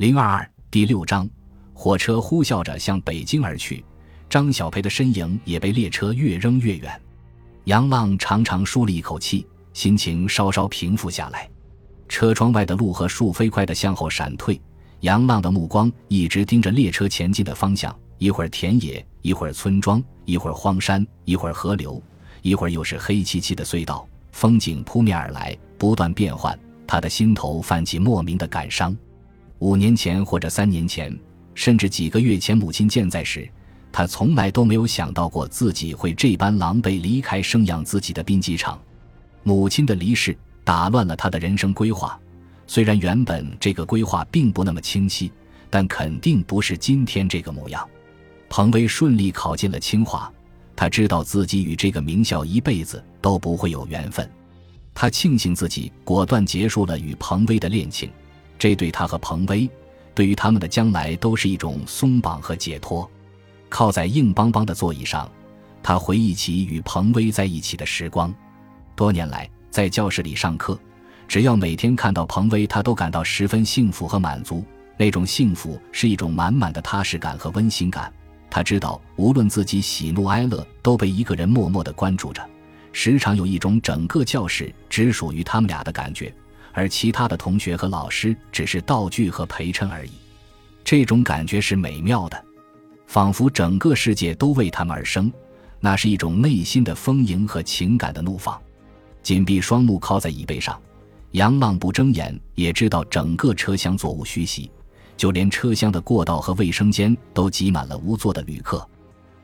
零二二第六章，火车呼啸着向北京而去，张小培的身影也被列车越扔越远。杨浪长长舒了一口气，心情稍稍平复下来。车窗外的路和树飞快地向后闪退，杨浪的目光一直盯着列车前进的方向。一会儿田野，一会儿村庄，一会儿荒山，一会儿河流，一会儿又是黑漆漆的隧道，风景扑面而来，不断变换。他的心头泛起莫名的感伤。五年前或者三年前，甚至几个月前，母亲健在时，他从来都没有想到过自己会这般狼狈离开生养自己的兵机场。母亲的离世打乱了他的人生规划，虽然原本这个规划并不那么清晰，但肯定不是今天这个模样。彭威顺利考进了清华，他知道自己与这个名校一辈子都不会有缘分，他庆幸自己果断结束了与彭威的恋情。这对他和彭威，对于他们的将来都是一种松绑和解脱。靠在硬邦邦的座椅上，他回忆起与彭威在一起的时光。多年来，在教室里上课，只要每天看到彭威，他都感到十分幸福和满足。那种幸福是一种满满的踏实感和温馨感。他知道，无论自己喜怒哀乐，都被一个人默默的关注着，时常有一种整个教室只属于他们俩的感觉。而其他的同学和老师只是道具和陪衬而已，这种感觉是美妙的，仿佛整个世界都为他们而生。那是一种内心的丰盈和情感的怒放。紧闭双目靠在椅背上，杨浪不睁眼，也知道整个车厢座无虚席，就连车厢的过道和卫生间都挤满了无座的旅客。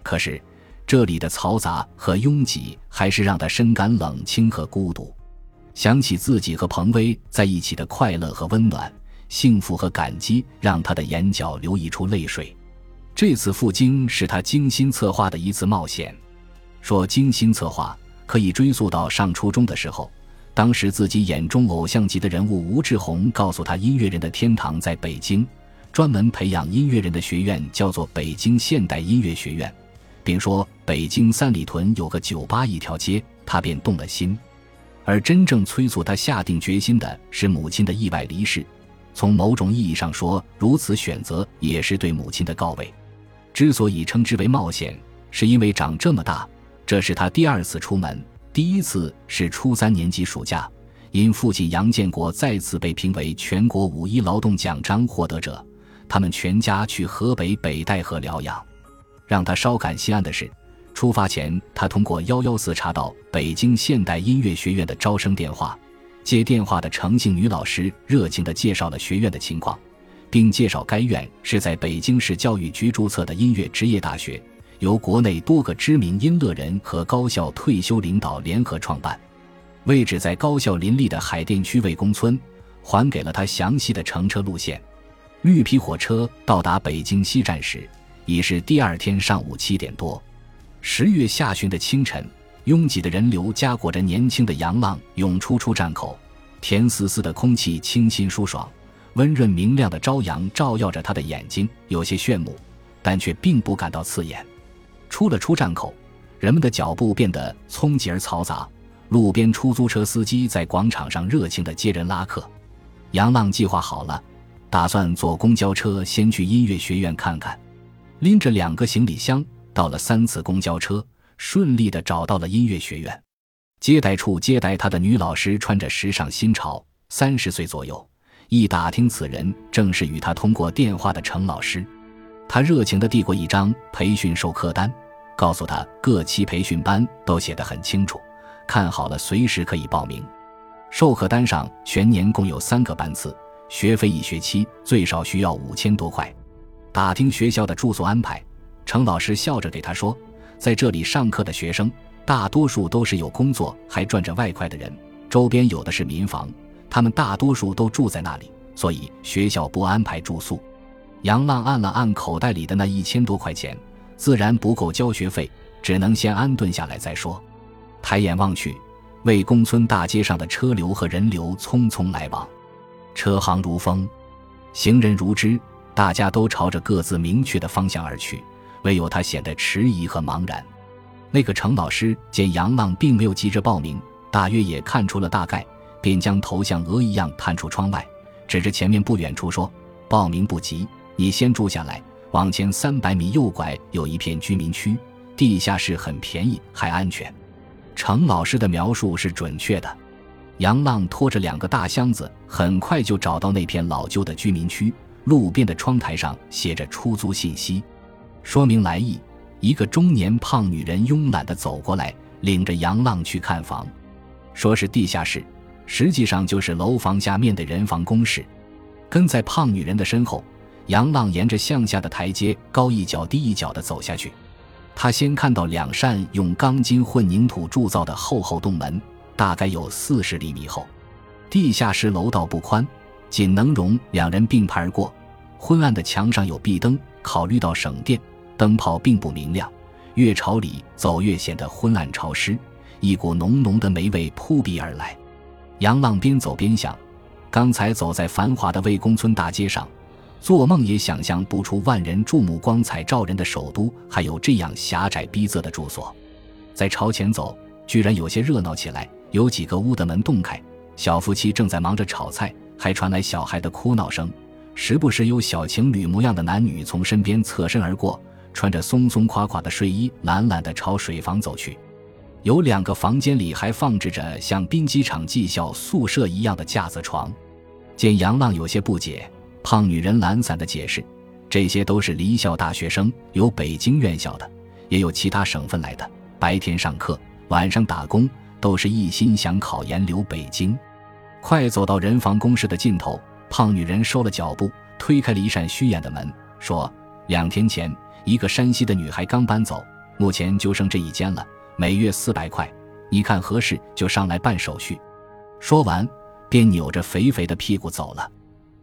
可是这里的嘈杂和拥挤，还是让他深感冷清和孤独。想起自己和彭威在一起的快乐和温暖，幸福和感激，让他的眼角流溢出泪水。这次赴京是他精心策划的一次冒险。说精心策划，可以追溯到上初中的时候。当时自己眼中偶像级的人物吴志红告诉他，音乐人的天堂在北京，专门培养音乐人的学院叫做北京现代音乐学院，并说北京三里屯有个酒吧一条街，他便动了心。而真正催促他下定决心的是母亲的意外离世。从某种意义上说，如此选择也是对母亲的告慰。之所以称之为冒险，是因为长这么大，这是他第二次出门。第一次是初三年级暑假，因父亲杨建国再次被评为全国五一劳动奖章获得者，他们全家去河北北戴河疗养。让他稍感心安的是。出发前，他通过幺幺四查到北京现代音乐学院的招生电话。接电话的诚信女老师热情地介绍了学院的情况，并介绍该院是在北京市教育局注册的音乐职业大学，由国内多个知名音乐人和高校退休领导联合创办，位置在高校林立的海淀区魏公村，还给了他详细的乘车路线。绿皮火车到达北京西站时，已是第二天上午七点多。十月下旬的清晨，拥挤的人流夹裹着年轻的杨浪涌出出站口，甜丝丝的空气清新舒爽，温润明亮的朝阳照耀着他的眼睛，有些炫目，但却并不感到刺眼。出了出站口，人们的脚步变得匆急而嘈杂，路边出租车司机在广场上热情地接人拉客。杨浪计划好了，打算坐公交车先去音乐学院看看，拎着两个行李箱。到了三次公交车，顺利的找到了音乐学院。接待处接待他的女老师穿着时尚新潮，三十岁左右。一打听，此人正是与他通过电话的程老师。他热情的递过一张培训授课单，告诉他各期培训班都写得很清楚，看好了随时可以报名。授课单上全年共有三个班次，学费一学期最少需要五千多块。打听学校的住宿安排。程老师笑着给他说：“在这里上课的学生，大多数都是有工作还赚着外快的人，周边有的是民房，他们大多数都住在那里，所以学校不安排住宿。”杨浪按了按口袋里的那一千多块钱，自然不够交学费，只能先安顿下来再说。抬眼望去，魏公村大街上的车流和人流匆匆来往，车行如风，行人如织，大家都朝着各自明确的方向而去。唯有他显得迟疑和茫然。那个程老师见杨浪并没有急着报名，大约也看出了大概，便将头像鹅一样探出窗外，指着前面不远处说：“报名不急，你先住下来。往前三百米右拐有一片居民区，地下室很便宜，还安全。程老师的描述是准确的。杨浪拖着两个大箱子，很快就找到那片老旧的居民区。路边的窗台上写着出租信息，说明来意。一个中年胖女人慵懒地走过来，领着杨浪去看房，说是地下室，实际上就是楼房下面的人防工事。跟在胖女人的身后，杨浪沿着向下的台阶高一脚低一脚地走下去。他先看到两扇用钢筋混凝土铸造的厚厚洞门，大概有四十厘米厚。地下室楼道不宽。仅能容两人并排而过，昏暗的墙上有壁灯，考虑到省电，灯泡并不明亮，越朝里走越显得昏暗潮湿，一股浓浓的霉味扑鼻而来。杨浪边走边想，刚才走在繁华的魏公村大街上，做梦也想象不出万人注目、光彩照人的首都还有这样狭窄逼仄的住所。再朝前走，居然有些热闹起来，有几个屋的门洞开，小夫妻正在忙着炒菜。还传来小孩的哭闹声，时不时有小情侣模样的男女从身边侧身而过，穿着松松垮垮的睡衣，懒懒地朝水房走去。有两个房间里还放置着像兵机场技校宿舍一样的架子床。见杨浪有些不解，胖女人懒散地解释：“这些都是离校大学生，有北京院校的，也有其他省份来的，白天上课，晚上打工，都是一心想考研留北京。”快走到人防工事的尽头，胖女人收了脚步，推开了一扇虚掩的门，说：“两天前，一个山西的女孩刚搬走，目前就剩这一间了，每月四百块，你看合适就上来办手续。”说完，便扭着肥肥的屁股走了。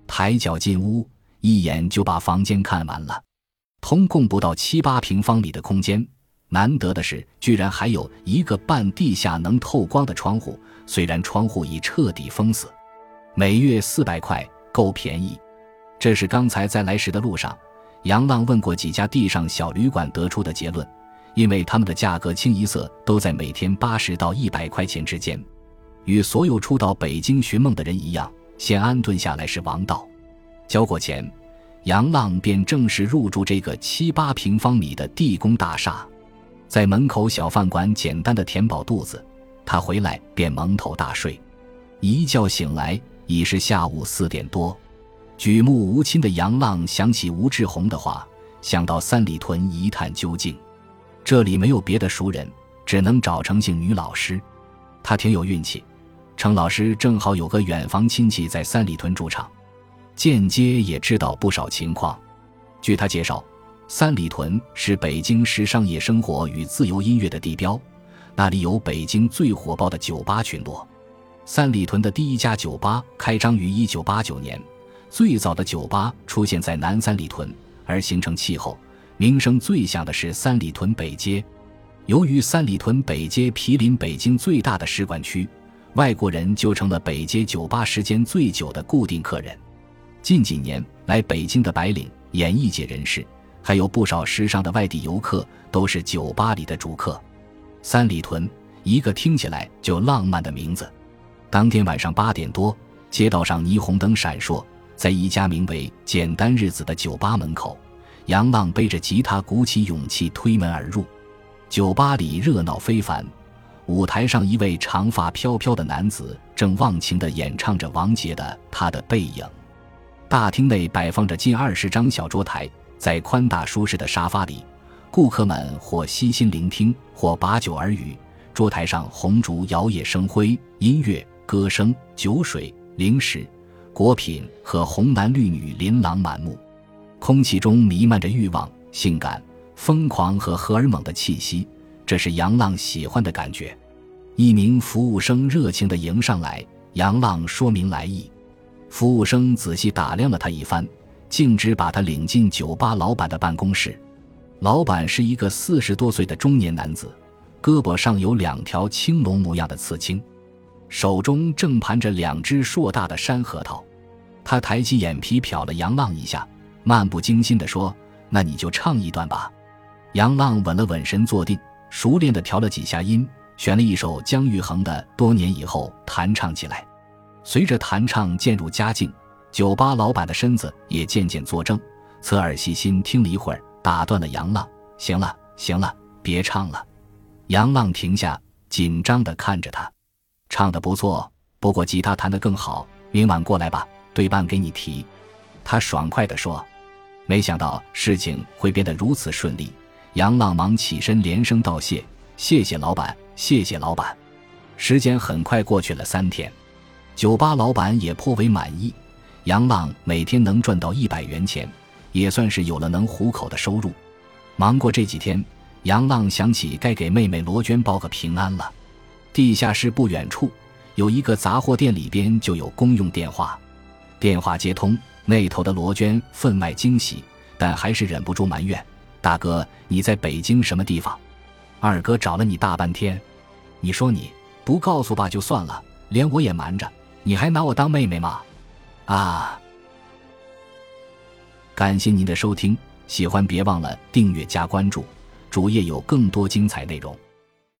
抬脚进屋，一眼就把房间看完了，通共不到七八平方米的空间。难得的是，居然还有一个半地下能透光的窗户，虽然窗户已彻底封死。每月四百块，够便宜。这是刚才在来时的路上，杨浪问过几家地上小旅馆得出的结论，因为他们的价格清一色都在每天八十到一百块钱之间。与所有初到北京寻梦的人一样，先安顿下来是王道。交过钱，杨浪便正式入住这个七八平方米的地宫大厦。在门口小饭馆简单的填饱肚子，他回来便蒙头大睡，一觉醒来已是下午四点多。举目无亲的杨浪想起吴志宏的话，想到三里屯一探究竟。这里没有别的熟人，只能找程姓女老师。他挺有运气，程老师正好有个远房亲戚在三里屯驻场，间接也知道不少情况。据他介绍。三里屯是北京时尚夜生活与自由音乐的地标，那里有北京最火爆的酒吧群落。三里屯的第一家酒吧开张于一九八九年，最早的酒吧出现在南三里屯，而形成气候、名声最响的是三里屯北街。由于三里屯北街毗邻北京最大的使馆区，外国人就成了北街酒吧时间最久的固定客人。近几年来北京的白领、演艺界人士。还有不少时尚的外地游客，都是酒吧里的主客。三里屯，一个听起来就浪漫的名字。当天晚上八点多，街道上霓虹灯闪烁，在一家名为“简单日子”的酒吧门口，杨浪背着吉他，鼓起勇气推门而入。酒吧里热闹非凡，舞台上一位长发飘飘的男子正忘情地演唱着王杰的《他的背影》。大厅内摆放着近二十张小桌台。在宽大舒适的沙发里，顾客们或悉心聆听，或把酒而语。桌台上红烛摇曳生辉，音乐、歌声、酒水、零食、果品和红男绿女琳琅满目，空气中弥漫着欲望、性感、疯狂和荷尔蒙的气息。这是杨浪喜欢的感觉。一名服务生热情地迎上来，杨浪说明来意。服务生仔细打量了他一番。径直把他领进酒吧老板的办公室。老板是一个四十多岁的中年男子，胳膊上有两条青龙模样的刺青，手中正盘着两只硕大的山核桃。他抬起眼皮瞟了杨浪一下，漫不经心地说：“那你就唱一段吧。”杨浪稳了稳神，坐定，熟练地调了几下音，选了一首姜育恒的《多年以后》弹唱起来。随着弹唱渐入佳境。酒吧老板的身子也渐渐作正，侧耳细心听了一会儿，打断了杨浪：“行了，行了，别唱了。”杨浪停下，紧张地看着他：“唱得不错，不过吉他弹得更好。明晚过来吧，对半给你提。”他爽快地说。没想到事情会变得如此顺利，杨浪忙起身连声道谢：“谢谢老板，谢谢老板。”时间很快过去了三天，酒吧老板也颇为满意。杨浪每天能赚到一百元钱，也算是有了能糊口的收入。忙过这几天，杨浪想起该给妹妹罗娟报个平安了。地下室不远处有一个杂货店，里边就有公用电话。电话接通，那头的罗娟分外惊喜，但还是忍不住埋怨：“大哥，你在北京什么地方？二哥找了你大半天，你说你不告诉爸就算了，连我也瞒着，你还拿我当妹妹吗？”啊！感谢您的收听，喜欢别忘了订阅加关注，主页有更多精彩内容。